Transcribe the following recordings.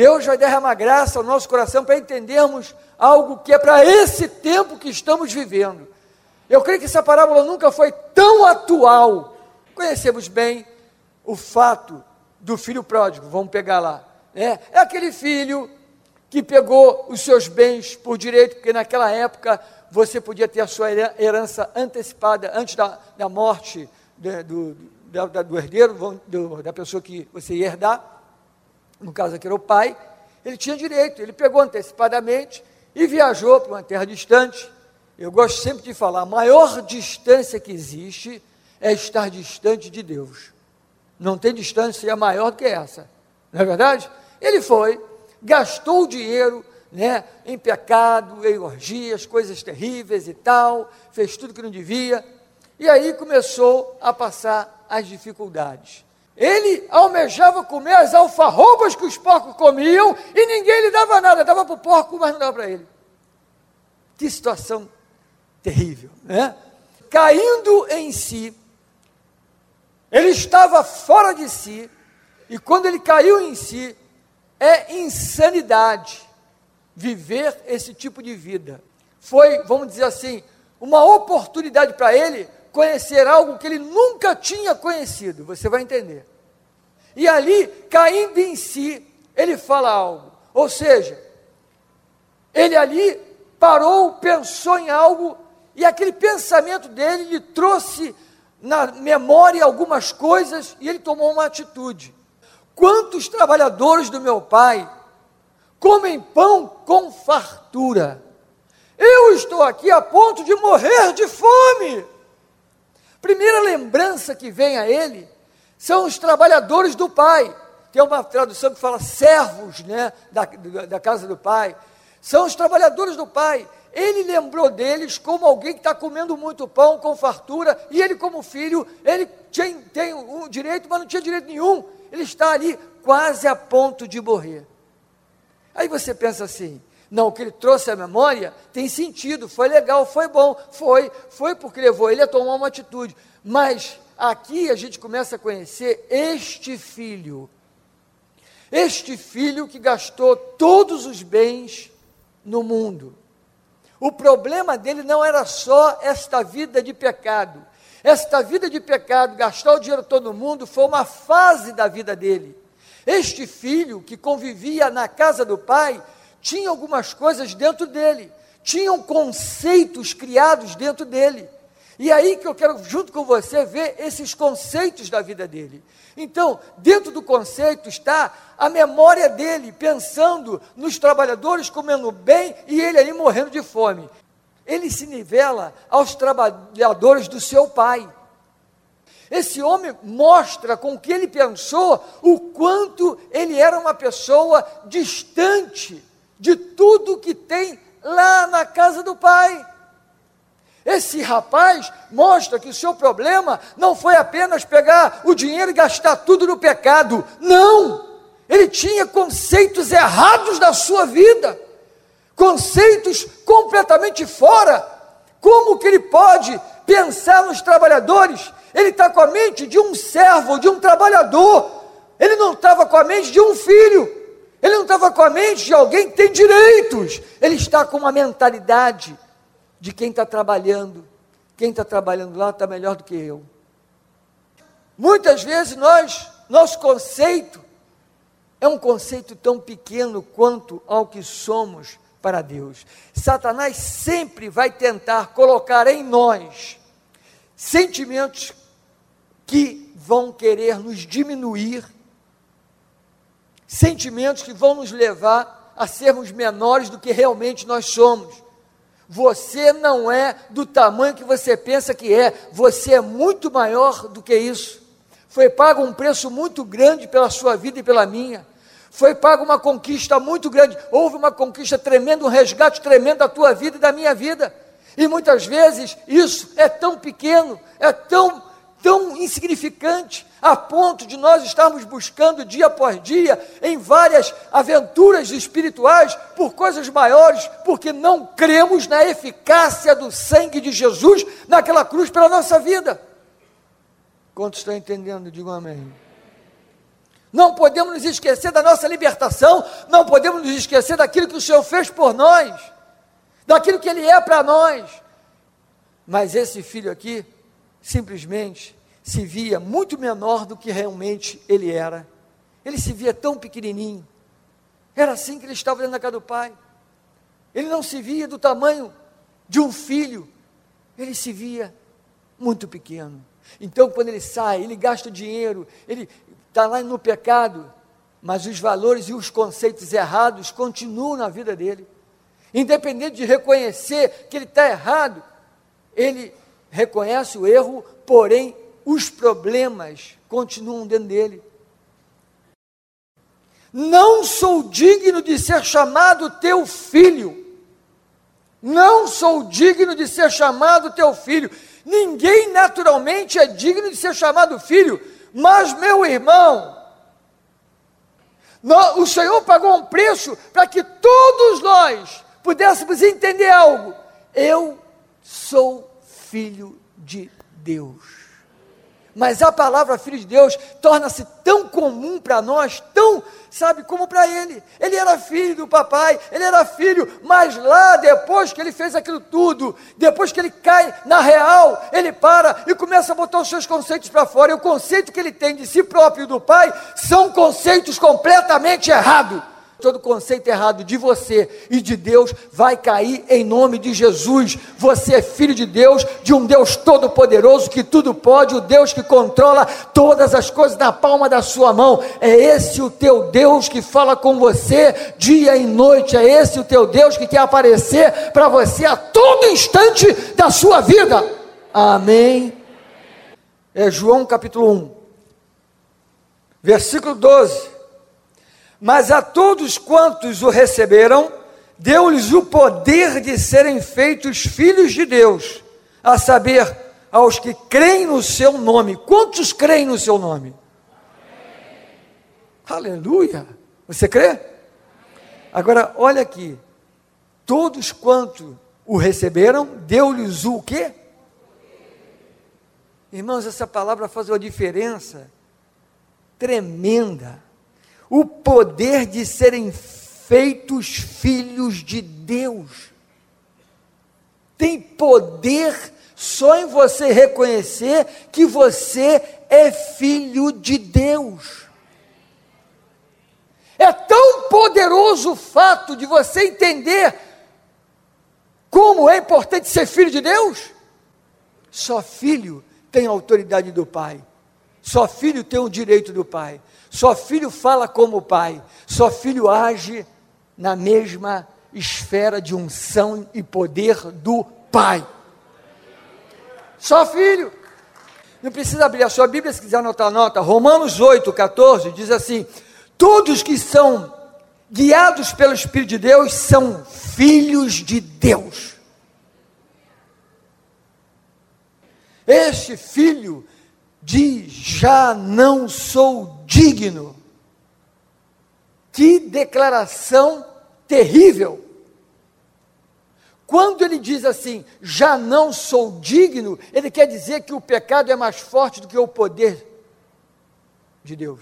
Deus vai derramar graça ao nosso coração para entendermos algo que é para esse tempo que estamos vivendo. Eu creio que essa parábola nunca foi tão atual. Conhecemos bem o fato do filho pródigo, vamos pegar lá. Né? É aquele filho que pegou os seus bens por direito, porque naquela época você podia ter a sua herança antecipada antes da, da morte de, do, da, do herdeiro, do, da pessoa que você ia herdar, no caso aqui era o pai, ele tinha direito, ele pegou antecipadamente e viajou para uma terra distante. Eu gosto sempre de falar, a maior distância que existe é estar distante de Deus. Não tem distância maior do que essa, não é verdade? Ele foi, gastou o dinheiro né, em pecado, em orgias, coisas terríveis e tal, fez tudo que não devia, e aí começou a passar as dificuldades. Ele almejava comer as alfarrobas que os porcos comiam e ninguém lhe dava nada, dava para o porco, mas não dava para ele. Que situação terrível, né? Caindo em si, ele estava fora de si, e quando ele caiu em si, é insanidade viver esse tipo de vida. Foi, vamos dizer assim, uma oportunidade para ele conhecer algo que ele nunca tinha conhecido. Você vai entender. E ali, caindo em si, ele fala algo. Ou seja, ele ali parou, pensou em algo, e aquele pensamento dele lhe trouxe na memória algumas coisas e ele tomou uma atitude. Quantos trabalhadores do meu pai comem pão com fartura? Eu estou aqui a ponto de morrer de fome. Primeira lembrança que vem a ele são os trabalhadores do pai. Tem uma tradução que fala servos né, da, da casa do pai. São os trabalhadores do pai. Ele lembrou deles como alguém que está comendo muito pão com fartura, e ele, como filho, ele tinha, tem um direito, mas não tinha direito nenhum. Ele está ali quase a ponto de morrer. Aí você pensa assim: não, o que ele trouxe à memória tem sentido, foi legal, foi bom, foi, foi porque levou ele a tomar uma atitude. Mas aqui a gente começa a conhecer este filho. Este filho que gastou todos os bens no mundo. O problema dele não era só esta vida de pecado. Esta vida de pecado, gastar o dinheiro todo mundo, foi uma fase da vida dele. Este filho que convivia na casa do pai, tinha algumas coisas dentro dele, tinham conceitos criados dentro dele. E aí que eu quero, junto com você, ver esses conceitos da vida dele. Então, dentro do conceito está a memória dele, pensando nos trabalhadores comendo bem e ele aí morrendo de fome. Ele se nivela aos trabalhadores do seu pai. Esse homem mostra com o que ele pensou o quanto ele era uma pessoa distante de tudo que tem lá na casa do pai. Esse rapaz mostra que o seu problema não foi apenas pegar o dinheiro e gastar tudo no pecado. Não! Ele tinha conceitos errados da sua vida, conceitos completamente fora. Como que ele pode pensar nos trabalhadores? Ele está com a mente de um servo, de um trabalhador. Ele não estava com a mente de um filho. Ele não estava com a mente de alguém que tem direitos. Ele está com uma mentalidade de quem está trabalhando. Quem está trabalhando lá está melhor do que eu. Muitas vezes nós, nosso conceito é um conceito tão pequeno quanto ao que somos para Deus. Satanás sempre vai tentar colocar em nós sentimentos que vão querer nos diminuir sentimentos que vão nos levar a sermos menores do que realmente nós somos. Você não é do tamanho que você pensa que é, você é muito maior do que isso. Foi pago um preço muito grande pela sua vida e pela minha. Foi pago uma conquista muito grande. Houve uma conquista tremenda, um resgate tremendo da tua vida e da minha vida. E muitas vezes isso é tão pequeno, é tão, tão insignificante, a ponto de nós estarmos buscando dia após dia em várias aventuras espirituais por coisas maiores, porque não cremos na eficácia do sangue de Jesus naquela cruz pela nossa vida. Quantos estão entendendo? Digam amém. Não podemos nos esquecer da nossa libertação, não podemos nos esquecer daquilo que o Senhor fez por nós, daquilo que Ele é para nós. Mas esse filho aqui, simplesmente, se via muito menor do que realmente ele era. Ele se via tão pequenininho. Era assim que ele estava dentro da casa do pai. Ele não se via do tamanho de um filho, ele se via muito pequeno. Então, quando ele sai, ele gasta dinheiro, ele está lá no pecado, mas os valores e os conceitos errados continuam na vida dele. Independente de reconhecer que ele está errado, ele reconhece o erro, porém os problemas continuam dentro dele. Não sou digno de ser chamado teu filho. Não sou digno de ser chamado teu filho. Ninguém naturalmente é digno de ser chamado filho, mas meu irmão, o Senhor pagou um preço para que todos nós pudéssemos entender algo. Eu sou filho de Deus. Mas a palavra filho de Deus torna-se tão comum para nós, tão, sabe, como para ele. Ele era filho do papai, ele era filho, mas lá depois que ele fez aquilo tudo, depois que ele cai na real, ele para e começa a botar os seus conceitos para fora. E o conceito que ele tem de si próprio e do pai são conceitos completamente errados todo conceito errado de você e de Deus vai cair em nome de Jesus. Você é filho de Deus, de um Deus todo-poderoso que tudo pode, o Deus que controla todas as coisas na palma da sua mão. É esse o teu Deus que fala com você dia e noite. É esse o teu Deus que quer aparecer para você a todo instante da sua vida. Amém. É João capítulo 1, versículo 12. Mas a todos quantos o receberam, deu-lhes o poder de serem feitos filhos de Deus, a saber, aos que creem no seu nome. Quantos creem no seu nome? Amém. Aleluia! Você crê? Agora, olha aqui. Todos quanto o receberam, deu-lhes o quê? Irmãos, essa palavra faz uma diferença tremenda o poder de serem feitos filhos de Deus. Tem poder só em você reconhecer que você é filho de Deus. É tão poderoso o fato de você entender como é importante ser filho de Deus. Só filho tem a autoridade do Pai. Só filho tem o direito do Pai. Só filho fala como o pai, só filho age na mesma esfera de unção e poder do pai. Só filho. Não precisa abrir a sua Bíblia se quiser anotar nota. Romanos 8, 14 diz assim: Todos que são guiados pelo Espírito de Deus são filhos de Deus. Este filho diz: Já não sou digno. Que declaração terrível! Quando ele diz assim, já não sou digno, ele quer dizer que o pecado é mais forte do que o poder de Deus.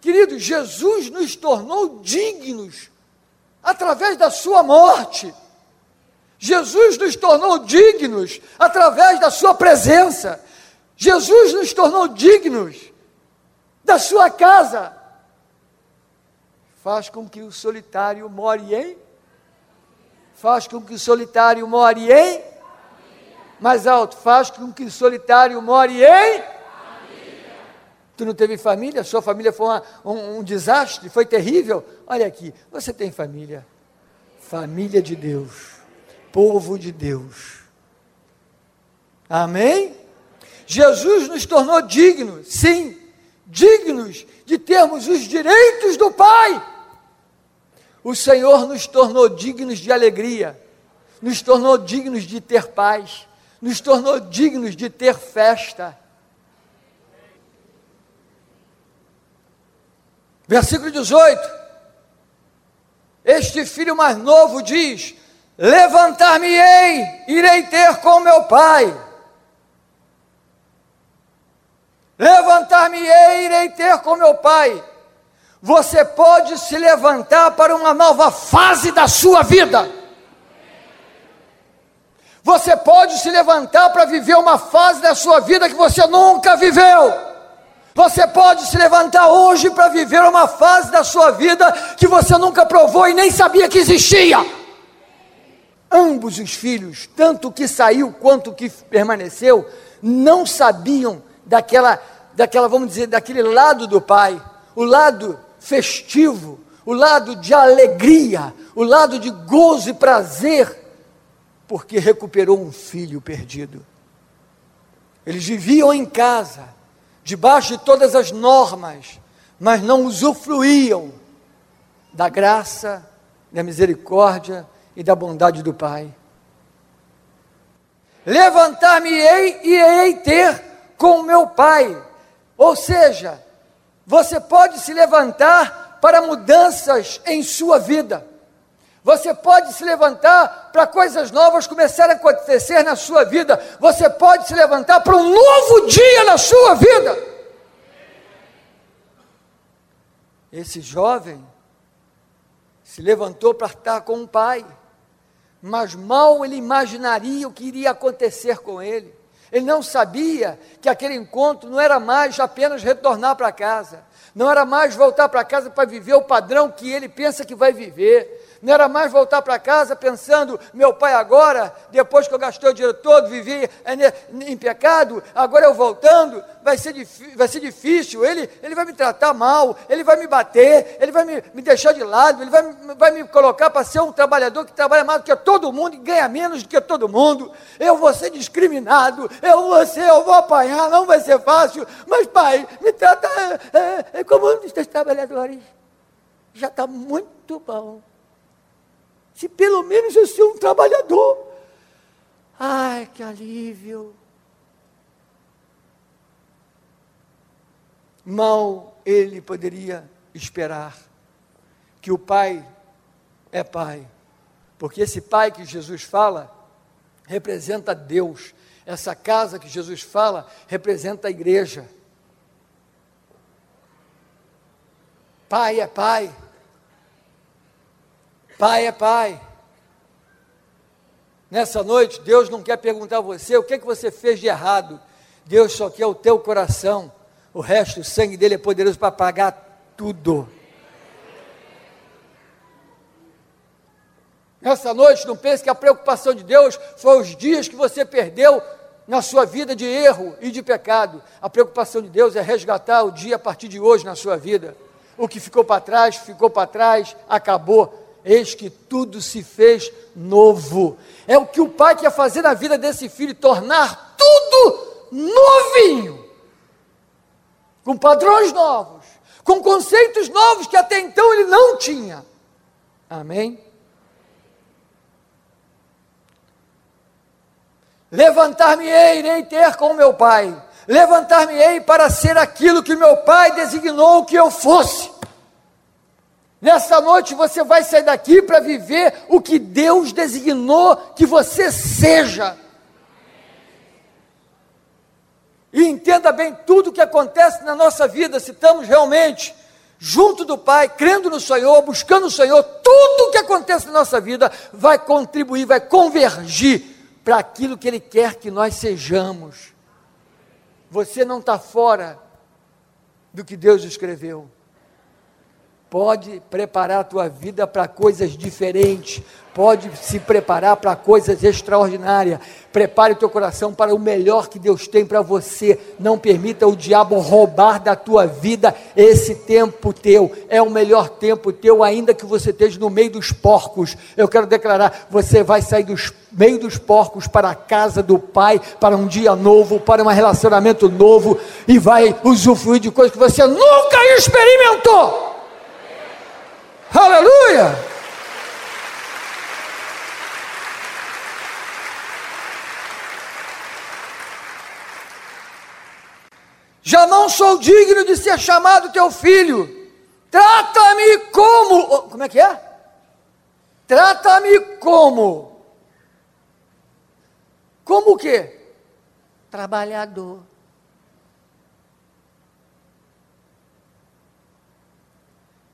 Querido, Jesus nos tornou dignos através da sua morte. Jesus nos tornou dignos através da Sua presença. Jesus nos tornou dignos da Sua casa. Faz com que o solitário more em. Faz com que o solitário more em. Mais alto, faz com que o solitário more em. Tu não teve família? Sua família foi uma, um, um desastre? Foi terrível? Olha aqui, você tem família. Família de Deus povo de Deus. Amém? Jesus nos tornou dignos, sim, dignos de termos os direitos do Pai. O Senhor nos tornou dignos de alegria, nos tornou dignos de ter paz, nos tornou dignos de ter festa. Versículo 18: Este filho mais novo diz: Levantar-me-ei, irei ter com meu pai. Levantar-me-ei irei ter com meu pai. Você pode se levantar para uma nova fase da sua vida. Você pode se levantar para viver uma fase da sua vida que você nunca viveu. Você pode se levantar hoje para viver uma fase da sua vida que você nunca provou e nem sabia que existia. Ambos os filhos, tanto o que saiu quanto o que permaneceu, não sabiam daquela, daquela, vamos dizer, daquele lado do pai, o lado festivo, o lado de alegria, o lado de gozo e prazer, porque recuperou um filho perdido. Eles viviam em casa, debaixo de todas as normas, mas não usufruíam da graça, da misericórdia e da bondade do Pai. Levantar-me-ei e hei ter com meu Pai. Ou seja, você pode se levantar para mudanças em sua vida. Você pode se levantar para coisas novas começarem a acontecer na sua vida. Você pode se levantar para um novo dia na sua vida. Esse jovem se levantou para estar com o pai mas mal ele imaginaria o que iria acontecer com ele. Ele não sabia que aquele encontro não era mais apenas retornar para casa, não era mais voltar para casa para viver o padrão que ele pensa que vai viver, não era mais voltar para casa pensando, meu pai agora, depois que eu gastei o dinheiro todo, vivi em pecado, agora eu voltando, vai ser, vai ser difícil, ele, ele vai me tratar mal, ele vai me bater, ele vai me, me deixar de lado, ele vai, vai me colocar para ser um trabalhador que trabalha mais do que todo mundo e ganha menos do que todo mundo, eu vou ser discriminado, eu vou ser, eu vou apanhar, não vai ser fácil, mas pai, me trata é, é, como um dos trabalhadores, já está muito bom. Se pelo menos eu sou um trabalhador. Ai, que alívio. Mal ele poderia esperar que o pai é pai. Porque esse pai que Jesus fala representa Deus. Essa casa que Jesus fala representa a igreja. Pai é pai. Pai é pai. Nessa noite, Deus não quer perguntar a você o que, é que você fez de errado. Deus só quer o teu coração. O resto, o sangue dele é poderoso para pagar tudo. Nessa noite, não pense que a preocupação de Deus foi os dias que você perdeu na sua vida de erro e de pecado. A preocupação de Deus é resgatar o dia a partir de hoje na sua vida. O que ficou para trás, ficou para trás, acabou eis que tudo se fez novo. É o que o pai quer fazer na vida desse filho, tornar tudo novinho, com padrões novos, com conceitos novos que até então ele não tinha. Amém? Levantar-me-ei, irei ter com meu pai. Levantar-me-ei para ser aquilo que meu pai designou que eu fosse. Nessa noite você vai sair daqui para viver o que Deus designou que você seja. E entenda bem tudo o que acontece na nossa vida, se estamos realmente junto do Pai, crendo no Senhor, buscando o Senhor, tudo o que acontece na nossa vida vai contribuir, vai convergir para aquilo que Ele quer que nós sejamos. Você não está fora do que Deus escreveu pode preparar a tua vida para coisas diferentes, pode se preparar para coisas extraordinárias. Prepare o teu coração para o melhor que Deus tem para você. Não permita o diabo roubar da tua vida esse tempo teu. É o melhor tempo teu, ainda que você esteja no meio dos porcos. Eu quero declarar: você vai sair do meio dos porcos para a casa do Pai, para um dia novo, para um relacionamento novo e vai usufruir de coisas que você nunca experimentou. Aleluia! Já não sou digno de ser chamado teu filho. Trata-me como. Como é que é? Trata-me como. Como o quê? Trabalhador.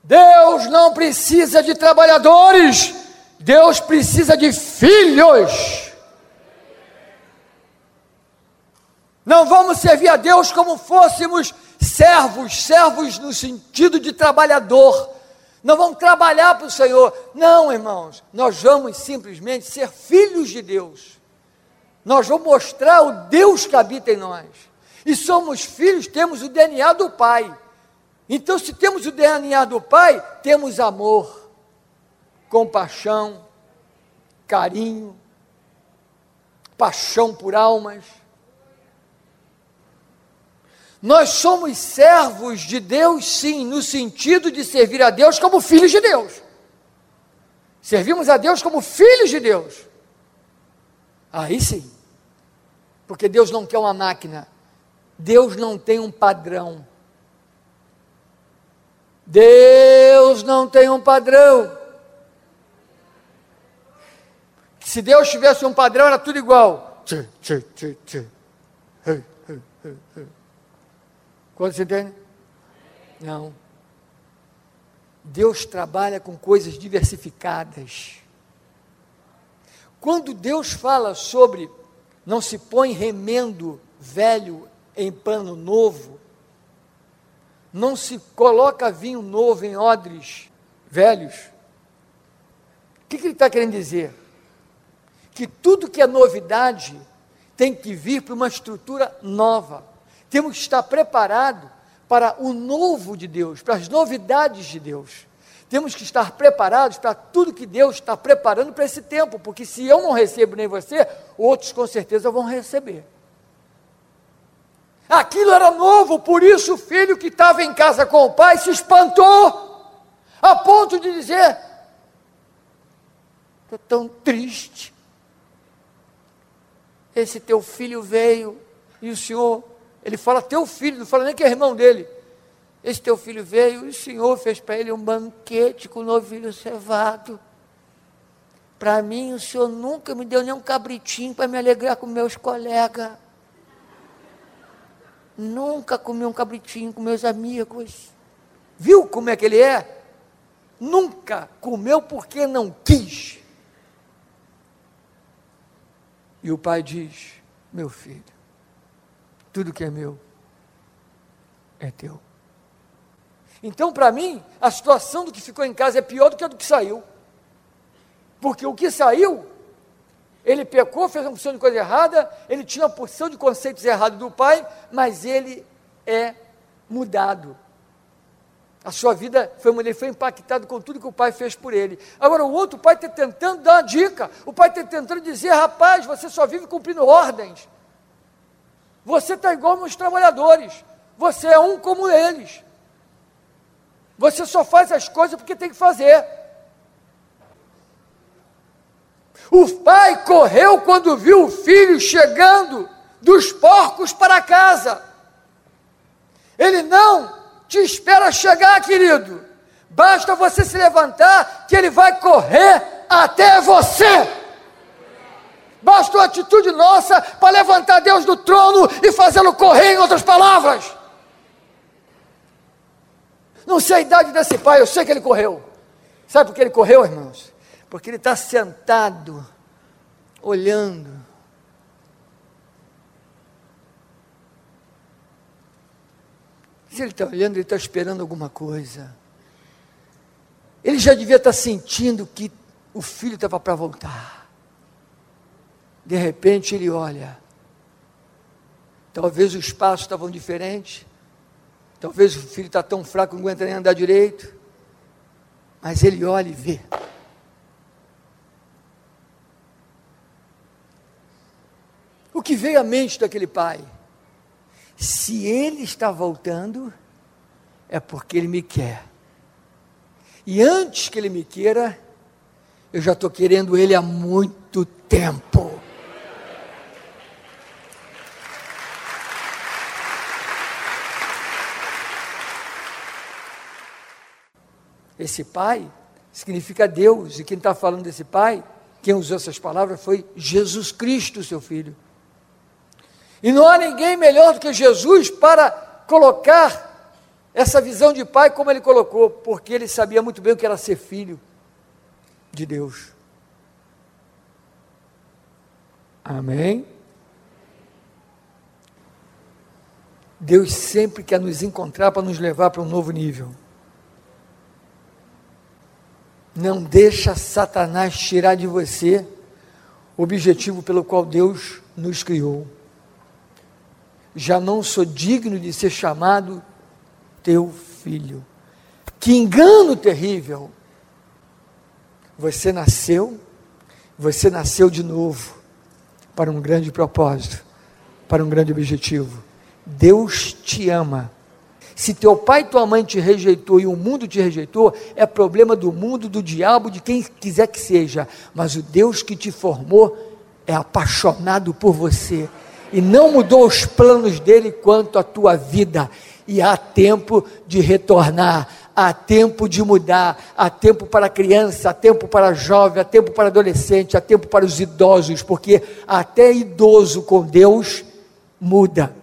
Deus não precisa de trabalhadores, Deus precisa de filhos. Não vamos servir a Deus como fôssemos servos, servos no sentido de trabalhador. Não vamos trabalhar para o Senhor. Não, irmãos, nós vamos simplesmente ser filhos de Deus. Nós vamos mostrar o Deus que habita em nós. E somos filhos, temos o DNA do Pai. Então, se temos o DNA do Pai, temos amor, compaixão, carinho, paixão por almas. Nós somos servos de Deus, sim, no sentido de servir a Deus como filhos de Deus. Servimos a Deus como filhos de Deus. Aí sim. Porque Deus não quer uma máquina. Deus não tem um padrão. Deus não tem um padrão. Se Deus tivesse um padrão, era tudo igual. Quando você entende? Não. Deus trabalha com coisas diversificadas. Quando Deus fala sobre não se põe remendo velho em pano novo, não se coloca vinho novo em odres velhos. O que, que ele está querendo dizer? Que tudo que é novidade tem que vir para uma estrutura nova. Temos que estar preparado para o novo de Deus, para as novidades de Deus. Temos que estar preparados para tudo que Deus está preparando para esse tempo, porque se eu não recebo nem você, outros com certeza vão receber. Aquilo era novo, por isso o filho que estava em casa com o pai se espantou, a ponto de dizer: Estou tão triste. Esse teu filho veio e o senhor, ele fala teu filho, não fala nem que é irmão dele. Esse teu filho veio e o senhor fez para ele um banquete com novilho cevado. Para mim, o senhor nunca me deu nem um cabritinho para me alegrar com meus colegas. Nunca comi um cabritinho com meus amigos. Viu como é que ele é? Nunca comeu porque não quis. E o pai diz: Meu filho, tudo que é meu é teu. Então, para mim, a situação do que ficou em casa é pior do que a do que saiu. Porque o que saiu ele pecou, fez uma porção de coisa errada, ele tinha uma porção de conceitos errados do pai, mas ele é mudado. A sua vida foi, ele foi impactado com tudo que o pai fez por ele. Agora, o outro pai está tentando dar uma dica. O pai está tentando dizer: rapaz, você só vive cumprindo ordens. Você está igual aos trabalhadores. Você é um como eles. Você só faz as coisas porque tem que fazer. O pai correu quando viu o filho chegando dos porcos para casa. Ele não te espera chegar, querido. Basta você se levantar que ele vai correr até você. Basta uma atitude nossa para levantar Deus do trono e fazê-lo correr, em outras palavras. Não sei a idade desse pai, eu sei que ele correu. Sabe por que ele correu, irmãos? Porque ele está sentado, olhando. Se ele está olhando, ele está esperando alguma coisa. Ele já devia estar tá sentindo que o filho estava para voltar. De repente ele olha. Talvez os passos estavam diferentes. Talvez o filho está tão fraco que não aguenta nem andar direito. Mas ele olha e vê. O que veio à mente daquele pai? Se ele está voltando, é porque ele me quer. E antes que ele me queira, eu já estou querendo ele há muito tempo. Esse pai significa Deus, e quem está falando desse pai, quem usou essas palavras foi Jesus Cristo, seu filho. E não há ninguém melhor do que Jesus para colocar essa visão de pai, como ele colocou, porque ele sabia muito bem o que era ser filho de Deus. Amém? Deus sempre quer nos encontrar para nos levar para um novo nível. Não deixa Satanás tirar de você o objetivo pelo qual Deus nos criou. Já não sou digno de ser chamado teu filho. Que engano terrível! Você nasceu, você nasceu de novo para um grande propósito, para um grande objetivo. Deus te ama. Se teu pai e tua mãe te rejeitou e o mundo te rejeitou, é problema do mundo, do diabo, de quem quiser que seja. Mas o Deus que te formou é apaixonado por você e não mudou os planos dele quanto à tua vida. E há tempo de retornar, há tempo de mudar, há tempo para criança, há tempo para jovem, há tempo para adolescente, há tempo para os idosos, porque até idoso com Deus muda.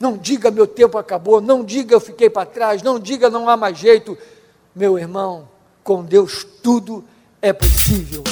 Não diga meu tempo acabou, não diga eu fiquei para trás, não diga não há mais jeito. Meu irmão, com Deus tudo é possível.